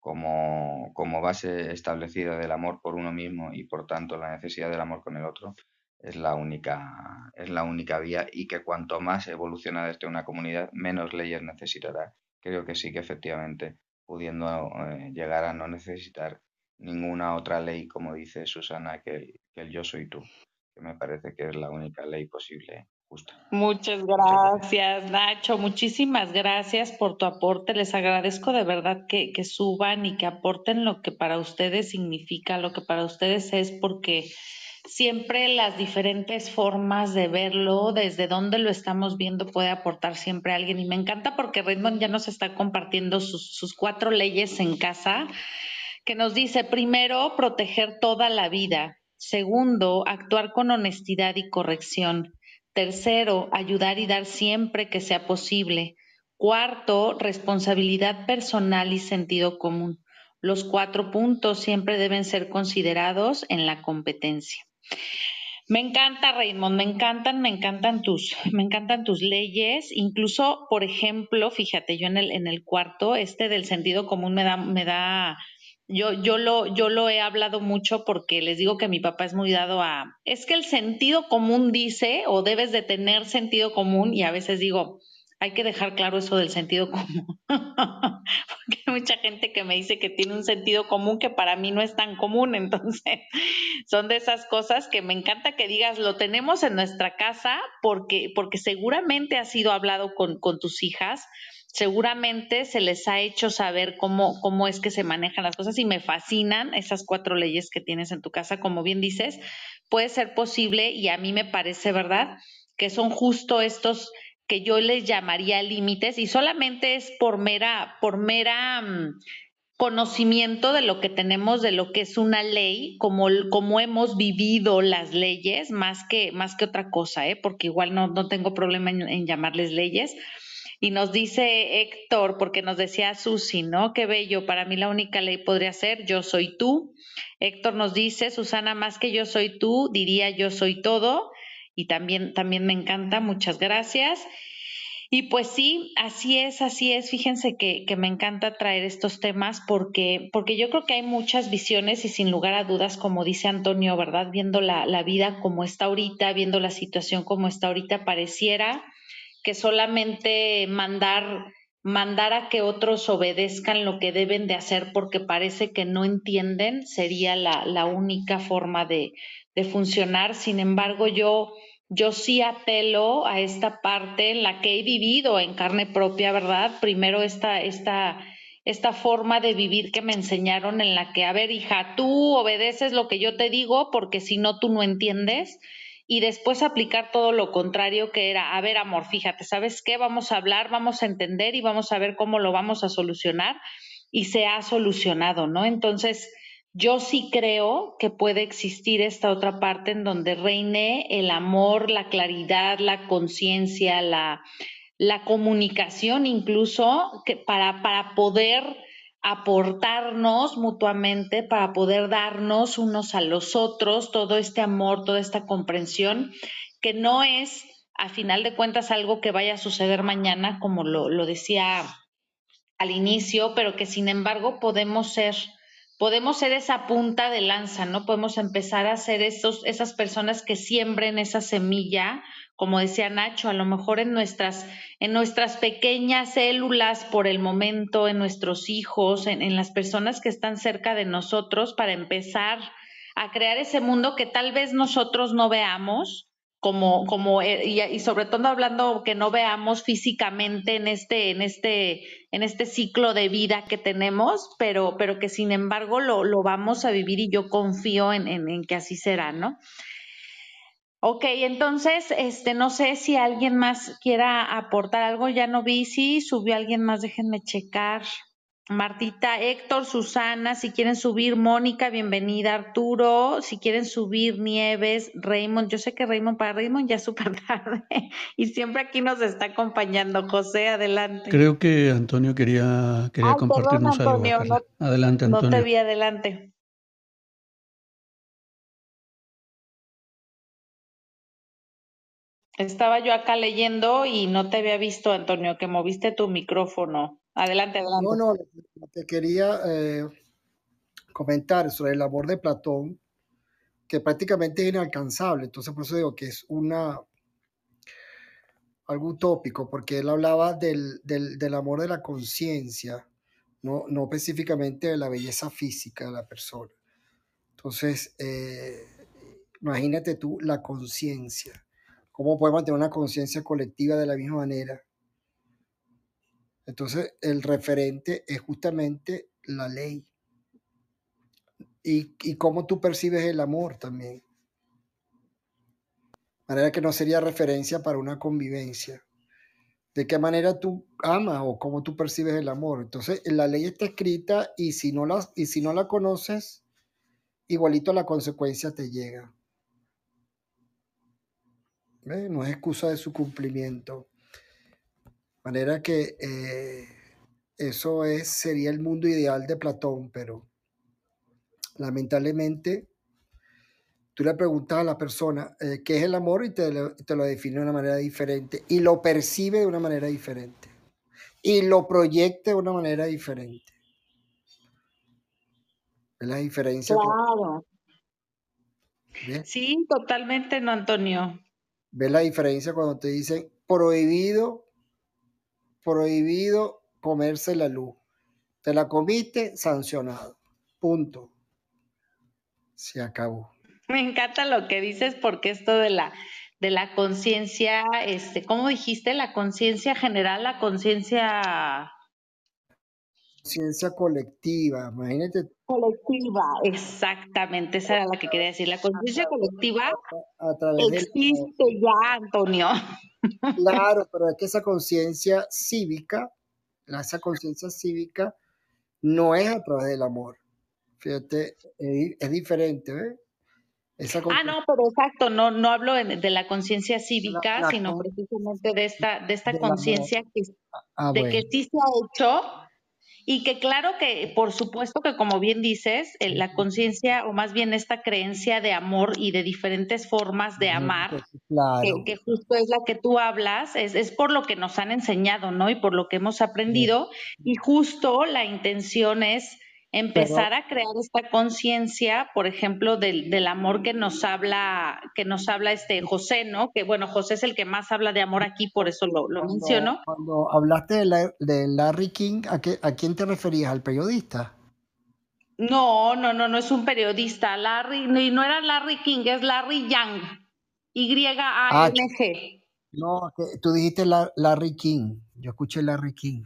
como, como base establecida del amor por uno mismo y por tanto la necesidad del amor con el otro, es la única, es la única vía y que cuanto más evoluciona desde una comunidad, menos leyes necesitará. Creo que sí que efectivamente, pudiendo eh, llegar a no necesitar ninguna otra ley, como dice Susana, que el, que el yo soy tú, que me parece que es la única ley posible Justa. Muchas gracias, Nacho. Muchísimas gracias por tu aporte. Les agradezco de verdad que, que, suban y que aporten lo que para ustedes significa, lo que para ustedes es, porque siempre las diferentes formas de verlo, desde dónde lo estamos viendo, puede aportar siempre alguien. Y me encanta porque Raymond ya nos está compartiendo sus, sus cuatro leyes en casa, que nos dice, primero, proteger toda la vida. Segundo, actuar con honestidad y corrección. Tercero, ayudar y dar siempre que sea posible. Cuarto, responsabilidad personal y sentido común. Los cuatro puntos siempre deben ser considerados en la competencia. Me encanta, Raymond, me encantan, me encantan tus, me encantan tus leyes. Incluso, por ejemplo, fíjate, yo en el, en el cuarto, este del sentido común me da, me da, yo, yo lo, yo lo he hablado mucho porque les digo que mi papá es muy dado a, es que el sentido común dice, o debes de tener sentido común, y a veces digo, hay que dejar claro eso del sentido común, [laughs] porque hay mucha gente que me dice que tiene un sentido común que para mí no es tan común, entonces [laughs] son de esas cosas que me encanta que digas, lo tenemos en nuestra casa porque, porque seguramente ha sido hablado con, con tus hijas, seguramente se les ha hecho saber cómo, cómo es que se manejan las cosas y me fascinan esas cuatro leyes que tienes en tu casa, como bien dices, puede ser posible y a mí me parece, ¿verdad? Que son justo estos que yo les llamaría límites y solamente es por mera, por mera um, conocimiento de lo que tenemos, de lo que es una ley, como, como hemos vivido las leyes, más que, más que otra cosa, ¿eh? porque igual no, no tengo problema en, en llamarles leyes. Y nos dice Héctor, porque nos decía Susi, ¿no? Qué bello, para mí la única ley podría ser yo soy tú. Héctor nos dice, Susana, más que yo soy tú, diría yo soy todo y también, también me encanta, muchas gracias. Y pues sí, así es, así es. Fíjense que, que, me encanta traer estos temas porque, porque yo creo que hay muchas visiones y sin lugar a dudas, como dice Antonio, ¿verdad? Viendo la, la vida como está ahorita, viendo la situación como está ahorita, pareciera que solamente mandar mandar a que otros obedezcan lo que deben de hacer porque parece que no entienden sería la, la única forma de, de funcionar. Sin embargo, yo yo sí apelo a esta parte en la que he vivido en carne propia, ¿verdad? Primero esta, esta, esta forma de vivir que me enseñaron en la que, a ver, hija, tú obedeces lo que yo te digo porque si no, tú no entiendes. Y después aplicar todo lo contrario que era, a ver, amor, fíjate, ¿sabes qué? Vamos a hablar, vamos a entender y vamos a ver cómo lo vamos a solucionar y se ha solucionado, ¿no? Entonces, yo sí creo que puede existir esta otra parte en donde reine el amor, la claridad, la conciencia, la, la comunicación incluso que para, para poder aportarnos mutuamente, para poder darnos unos a los otros todo este amor, toda esta comprensión, que no es a final de cuentas algo que vaya a suceder mañana, como lo, lo decía al inicio, pero que sin embargo podemos ser podemos ser esa punta de lanza, ¿no? Podemos empezar a ser esos, esas personas que siembren esa semilla, como decía Nacho, a lo mejor en nuestras, en nuestras pequeñas células por el momento, en nuestros hijos, en, las personas que están cerca de nosotros, para empezar a crear ese mundo que tal vez nosotros no veamos, como, como eh, y, sobre todo hablando que no veamos físicamente en este, en este, en este ciclo de vida que tenemos, pero, pero que sin embargo lo, lo vamos a vivir y yo confío en, en, en, que así será, ¿no? Ok, entonces, este, no sé si alguien más quiera aportar algo, ya no vi si subió alguien más, déjenme checar. Martita, Héctor, Susana, si quieren subir, Mónica, bienvenida, Arturo, si quieren subir, Nieves, Raymond, yo sé que Raymond, para Raymond ya es súper [laughs] tarde y siempre aquí nos está acompañando. José, adelante. Creo que Antonio quería, quería compartirnos algo. adelante, Antonio. No te vi, adelante. Estaba yo acá leyendo y no te había visto, Antonio, que moviste tu micrófono. Adelante, adelante. No, no, te quería eh, comentar sobre el amor de Platón, que prácticamente es inalcanzable. Entonces, por eso digo que es una algo utópico, porque él hablaba del, del, del amor de la conciencia, no, no específicamente de la belleza física de la persona. Entonces, eh, imagínate tú la conciencia. ¿Cómo podemos tener una conciencia colectiva de la misma manera? Entonces, el referente es justamente la ley. Y, y cómo tú percibes el amor también. De manera que no sería referencia para una convivencia. De qué manera tú amas o cómo tú percibes el amor. Entonces, la ley está escrita y si no y si no la conoces, igualito la consecuencia te llega. No es excusa de su cumplimiento manera que eh, eso es, sería el mundo ideal de Platón, pero lamentablemente tú le preguntas a la persona eh, qué es el amor y te lo, te lo define de una manera diferente y lo percibe de una manera diferente y lo proyecta de una manera diferente. ¿Ves la diferencia? Claro. Sí, totalmente, no, Antonio. ¿Ves la diferencia cuando te dicen prohibido prohibido comerse la luz. Te la comiste, sancionado. Punto. Se acabó. Me encanta lo que dices porque esto de la de la conciencia, este, ¿cómo dijiste? La conciencia general, la conciencia conciencia colectiva, imagínate. Colectiva, exactamente, esa era la que quería decir. La conciencia colectiva existe ya, Antonio. Claro, [laughs] pero es que esa conciencia cívica, esa conciencia cívica no es a través del amor. Fíjate, es, diferente, ¿ves? ah, no, pero exacto, no, no hablo de la conciencia cívica, sino precisamente de esta, de esta conciencia que, ah, de que sí se ha hecho y que claro que, por supuesto que como bien dices, la conciencia o más bien esta creencia de amor y de diferentes formas de amar, pues, que, justo es la que tú hablas, es, es, por lo que nos han enseñado, ¿no? Y por lo que hemos aprendido. Y justo la intención es empezar a crear esta conciencia, por ejemplo, del, del, amor que nos habla, que nos habla este José, ¿no? Que bueno, José es el que más habla de amor aquí, por eso lo, lo menciono. Cuando hablaste de, Larry King, ¿a, qué, ¿a quién te referías? ¿Al periodista? No, no, no, no es un periodista. Larry, no, no era Larry King, es Larry Young. Y-A-N-G. no, tú dijiste Larry King. Yo escuché Larry King.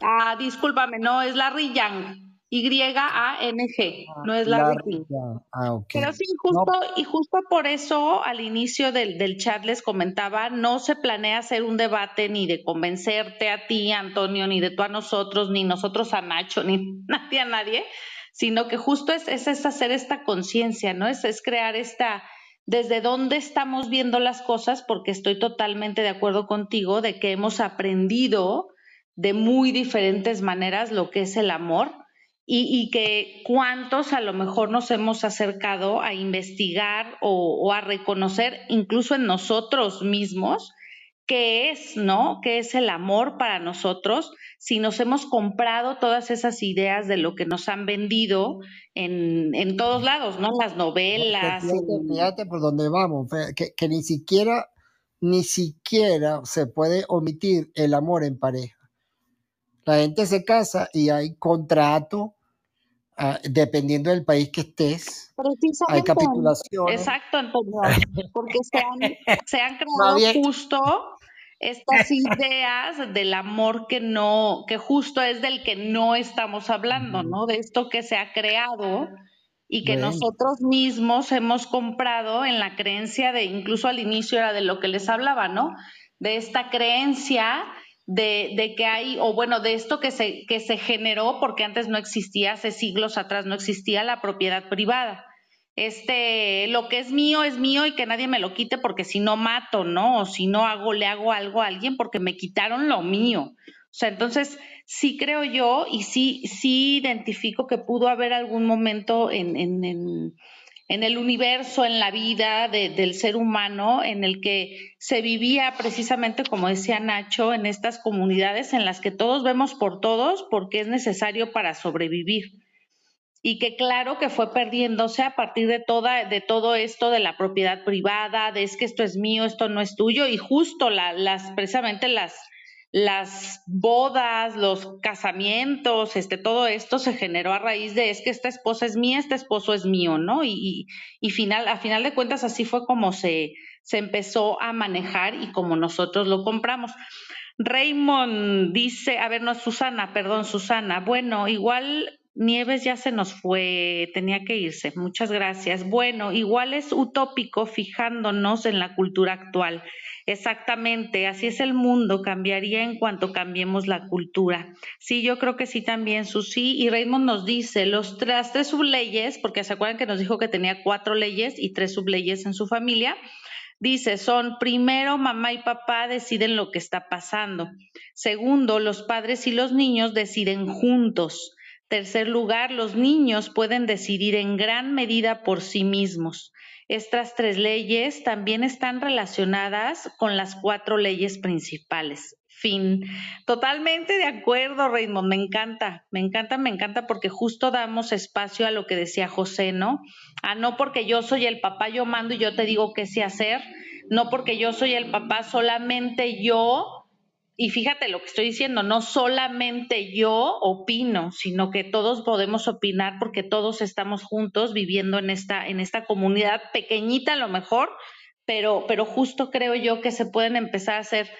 Ah, discúlpame, no, es Larry Young. Y-A-N-G, ah, no es King. Ah, Pero sí, justo, y justo por eso al inicio del, del, chat les comentaba, no se planea hacer un debate ni de convencerte a ti, Antonio, ni de tú a nosotros, ni nosotros a Nacho, [laughs] ni nadie a nadie, sino que justo es, es, hacer esta conciencia, ¿no? Es, es crear esta, desde dónde estamos viendo las cosas, porque estoy totalmente de acuerdo contigo de que hemos aprendido de muy diferentes maneras lo que es el amor y, que cuántos a lo mejor nos hemos acercado a investigar o, a reconocer incluso en nosotros mismos qué es, ¿no? ¿Qué es el amor para nosotros? Si nos hemos comprado todas esas ideas de lo que nos han vendido en, en todos lados, ¿no? Las novelas. Fíjate, por dónde vamos, que, que ni siquiera, ni siquiera se puede omitir el amor en pareja. La gente se casa y hay contrato, Ah, dependiendo del país que estés, hay capitulaciones. Exacto, Antonio, porque se han, [laughs] creado justo estas ideas del amor que no, que justo es del que no estamos hablando, ¿no? De esto que se ha creado y que nosotros mismos hemos comprado en la creencia de, incluso al inicio era de lo que les hablaba, ¿no? De esta creencia de, que hay, o bueno, de esto que se, que se generó, porque antes no existía, hace siglos atrás no existía la propiedad privada. Este, lo que es mío es mío y que nadie me lo quite porque si no mato, ¿no? O si no hago, le hago algo a alguien porque me quitaron lo mío. O sea, entonces sí creo yo y sí, sí identifico que pudo haber algún momento en, en, en en el universo, en la vida del ser humano, en el que se vivía precisamente, como decía Nacho, en estas comunidades en las que todos vemos por todos porque es necesario para sobrevivir. Y que claro que fue perdiéndose a partir de, todo esto de la propiedad privada, de es que esto es mío, esto no es tuyo, y justo las, precisamente las, las bodas, los casamientos, este, todo esto se generó a raíz de es que esta esposa es mía, este esposo es mío, ¿no? Y, y, final, a final de cuentas así fue como se, se empezó a manejar y como nosotros lo compramos. Raymond dice, a ver, no, Susana, perdón, Susana. Bueno, igual Nieves ya se nos fue, tenía que irse. Muchas gracias. Bueno, igual es utópico fijándonos en la cultura actual. Exactamente, así es el mundo, cambiaría en cuanto cambiemos la cultura. Sí, yo creo que sí también, Susi. Y Raymond nos dice, los las tres subleyes, porque se acuerdan que nos dijo que tenía cuatro leyes y tres subleyes en su familia, Dice, son primero mamá y papá deciden lo que está pasando. Segundo, los padres y los niños deciden juntos. Tercer lugar, los niños pueden decidir en gran medida por sí mismos. Estas tres leyes también están relacionadas con las cuatro leyes principales. Fin. Totalmente de acuerdo, Raymond. Me encanta, me encanta, me encanta porque justo damos espacio a lo que decía José, ¿no? A no porque yo soy el papá, yo mando y yo te digo qué sé hacer. No porque yo soy el papá, solamente yo y fíjate lo que estoy diciendo, no solamente yo opino, sino que todos podemos opinar porque todos estamos juntos viviendo en esta, en esta comunidad pequeñita a lo mejor, pero, pero justo creo yo que se pueden empezar a hacer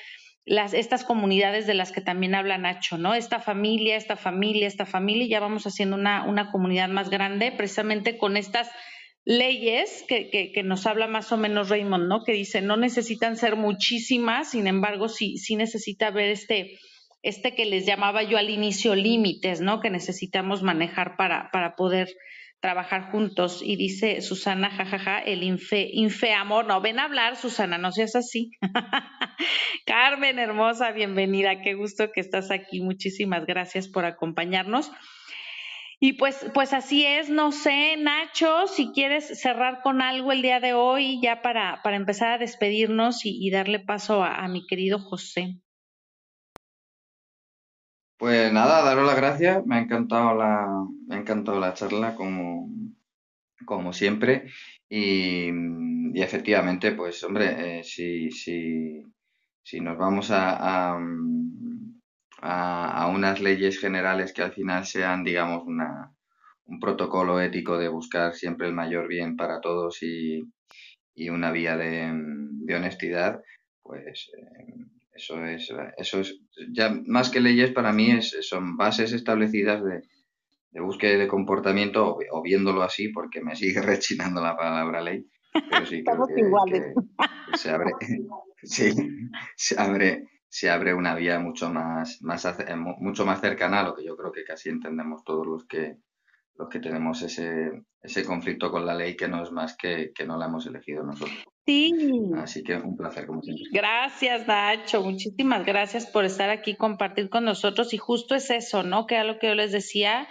las, estas comunidades de las que también habla Nacho, ¿no? Esta familia, esta familia, esta familia, y ya vamos haciendo una, una comunidad más grande precisamente con estas leyes que, que, nos habla más o menos Raymond, ¿no? Que dice, no necesitan ser muchísimas, sin embargo, sí, sí necesita ver este, este que les llamaba yo al inicio límites, ¿no? Que necesitamos manejar para, para poder trabajar juntos. Y dice Susana, jajaja, el infe, infe amor. No, ven a hablar, Susana, no seas así. [laughs] Carmen, hermosa, bienvenida. Qué gusto que estás aquí. Muchísimas gracias por acompañarnos. Y pues, pues así es, no sé, Nacho, si quieres cerrar con algo el día de hoy, ya para, para empezar a despedirnos y, darle paso a, mi querido José. Pues nada, daros las gracias, me ha encantado la, me ha encantado la charla como, como siempre. Y, efectivamente, pues hombre, eh, si, si, si, nos vamos a a, unas leyes generales que al final sean, digamos, una, un protocolo ético de buscar siempre el mayor bien para todos y, una vía de, honestidad, pues eh, eso es, eso es, ya más que leyes para mí es, son bases establecidas de, de búsqueda de comportamiento, o, viéndolo así, porque me sigue [laughs] rechinando la palabra ley, pero sí [laughs] creo que, se abre, [laughs] sí, se abre, se abre una vía mucho más, más, mucho más cercana a lo que yo creo que casi entendemos todos los que, los que tenemos ese, ese conflicto con la ley que no es más que, que no la hemos elegido nosotros. Sí. Así que un placer, como siempre. Gracias, Nacho. Muchísimas gracias por estar aquí, compartir con nosotros. Y justo es eso, ¿no? Que era lo que yo les decía.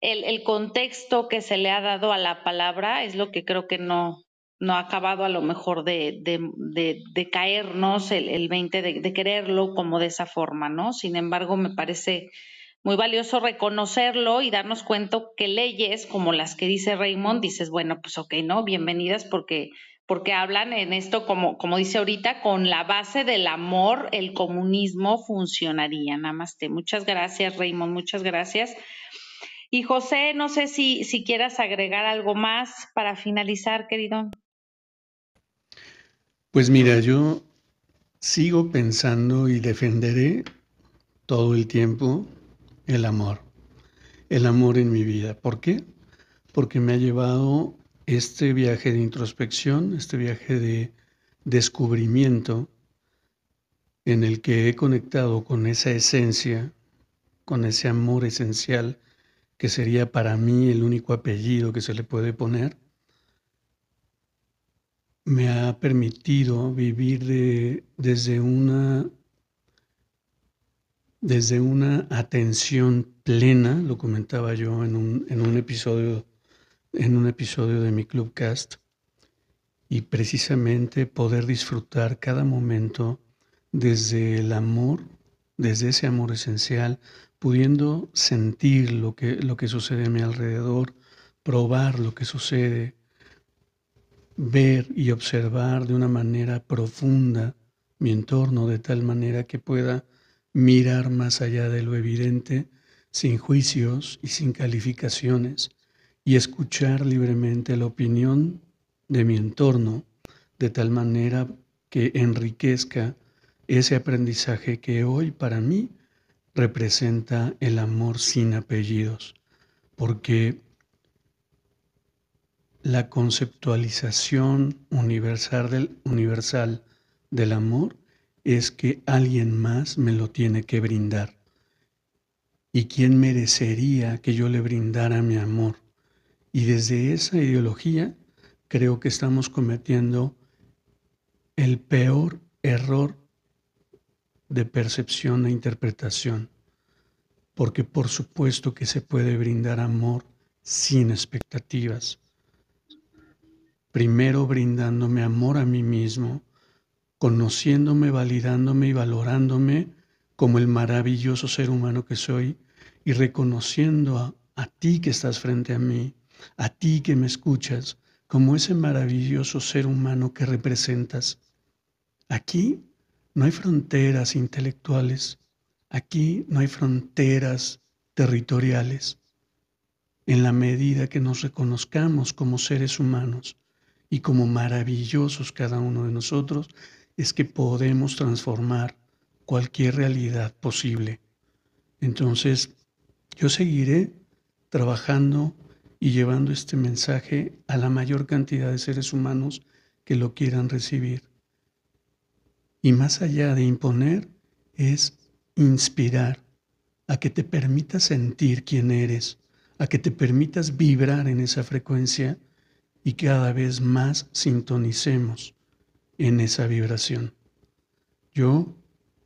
El, el contexto que se le ha dado a la palabra es lo que creo que no, no ha acabado a lo mejor de, de, de, de caernos el, el 20, de, quererlo como de esa forma, ¿no? Sin embargo, me parece muy valioso reconocerlo y darnos cuenta que leyes como las que dice Raymond, dices, bueno, pues ok, ¿no? Bienvenidas porque porque hablan en esto, como, como dice ahorita, con la base del amor, el comunismo funcionaría. Namaste. Muchas gracias, Raymond, muchas gracias. Y José, no sé si, si quieras agregar algo más para finalizar, querido. Pues mira, yo sigo pensando y defenderé todo el tiempo el amor, el amor en mi vida. ¿Por qué? Porque me ha llevado este viaje de introspección, este viaje de descubrimiento en el que he conectado con esa esencia, con ese amor esencial que sería para mí el único apellido que se le puede poner, me ha permitido vivir desde una desde una atención plena, lo comentaba yo en un, en un episodio en un episodio de mi Clubcast y precisamente poder disfrutar cada momento desde el amor, desde ese amor esencial, pudiendo sentir lo que, lo que sucede a mi alrededor, probar lo que sucede, ver y observar de una manera profunda mi entorno de tal manera que pueda mirar más allá de lo evidente, sin juicios y sin calificaciones, y escuchar libremente la opinión de mi entorno de tal manera que enriquezca ese aprendizaje que hoy para mí representa el amor sin apellidos, porque la conceptualización universal del, universal del amor es que alguien más me lo tiene que brindar. ¿Y quién merecería que yo le brindara mi amor? Y desde esa ideología creo que estamos cometiendo el peor error de percepción e interpretación, porque por supuesto que se puede brindar amor sin expectativas. Primero brindándome amor a mí mismo, conociéndome, validándome y valorándome como el maravilloso ser humano que soy y reconociendo a, a ti que estás frente a mí a ti que me escuchas, como ese maravilloso ser humano que representas. Aquí no hay fronteras intelectuales, aquí no hay fronteras territoriales. En la medida que nos reconozcamos como seres humanos y como maravillosos cada uno de nosotros, es que podemos transformar cualquier realidad posible. Entonces, yo seguiré trabajando y llevando este mensaje a la mayor cantidad de seres humanos que lo quieran recibir. Y más allá de imponer, es inspirar a que te permitas sentir quién eres, a que te permitas vibrar en esa frecuencia y cada vez más sintonicemos en esa vibración. Yo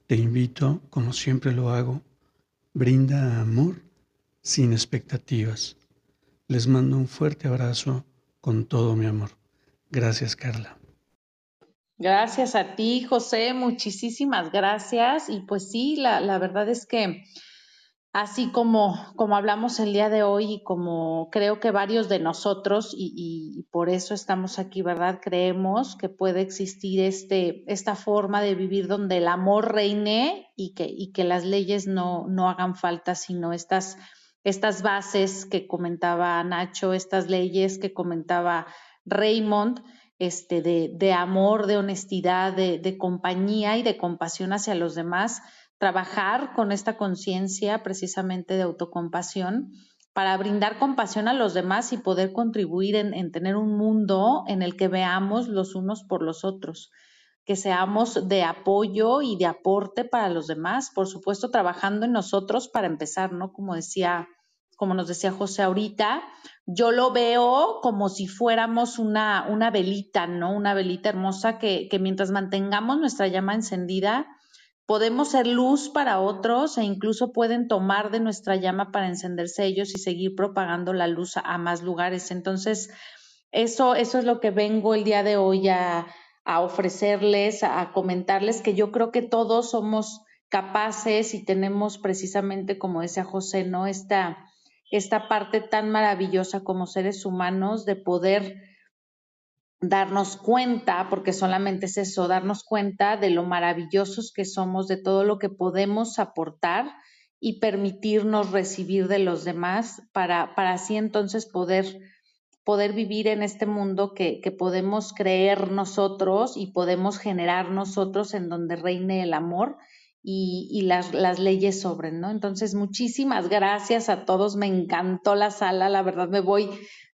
te invito, como siempre lo hago, brinda amor sin expectativas. Les mando un fuerte abrazo con todo mi amor. Gracias, Carla. Gracias a ti, José. Muchísimas gracias. Y pues sí, la, la verdad es que así como, como hablamos el día de hoy y como creo que varios de nosotros, y, por eso estamos aquí, ¿verdad? Creemos que puede existir este, esta forma de vivir donde el amor reine y que, y que las leyes no, no hagan falta, sino estas estas bases que comentaba Nacho, estas leyes que comentaba Raymond, este, de, de amor, de honestidad, de, de, compañía y de compasión hacia los demás, trabajar con esta conciencia precisamente de autocompasión para brindar compasión a los demás y poder contribuir en, en tener un mundo en el que veamos los unos por los otros que seamos de apoyo y de aporte para los demás, por supuesto trabajando en nosotros para empezar, ¿no? Como decía, como nos decía José ahorita, yo lo veo como si fuéramos una, una velita, ¿no? Una velita hermosa que, que mientras mantengamos nuestra llama encendida, podemos ser luz para otros e incluso pueden tomar de nuestra llama para encenderse ellos y seguir propagando la luz a, más lugares. Entonces, eso, eso es lo que vengo el día de hoy a, ofrecerles, a comentarles que yo creo que todos somos capaces y tenemos precisamente, como decía José, ¿no? Esta, esta parte tan maravillosa como seres humanos de poder darnos cuenta, porque solamente es eso, darnos cuenta de lo maravillosos que somos, de todo lo que podemos aportar y permitirnos recibir de los demás para, para así entonces poder poder vivir en este mundo que, que, podemos creer nosotros y podemos generar nosotros en donde reine el amor y, y las, las, leyes sobren, ¿no? Entonces, muchísimas gracias a todos, me encantó la sala, la verdad me voy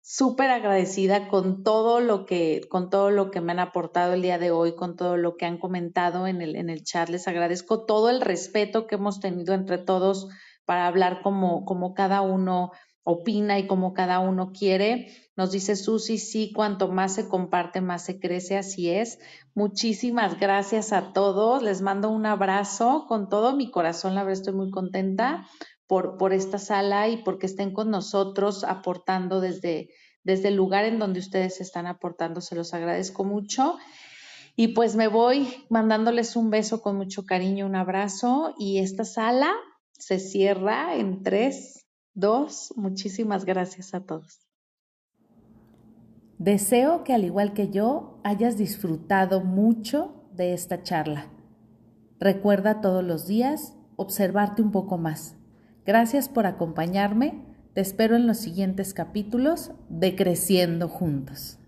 súper agradecida con todo lo que, con todo lo que me han aportado el día de hoy, con todo lo que han comentado en el, en el chat. Les agradezco todo el respeto que hemos tenido entre todos para hablar como, como cada uno opina y como cada uno quiere. Nos dice Susi, sí, cuanto más se comparte, más se crece, así es. Muchísimas gracias a todos. Les mando un abrazo con todo mi corazón. La verdad estoy muy contenta por, esta sala y porque estén con nosotros aportando desde, desde el lugar en donde ustedes están aportando. Se los agradezco mucho. Y pues me voy mandándoles un beso con mucho cariño, un abrazo. Y esta sala se cierra en tres, Dos, muchísimas gracias a todos. Deseo que al igual que yo hayas disfrutado mucho de esta charla. Recuerda todos los días observarte un poco más. Gracias por acompañarme. Te espero en los siguientes capítulos de Creciendo Juntos.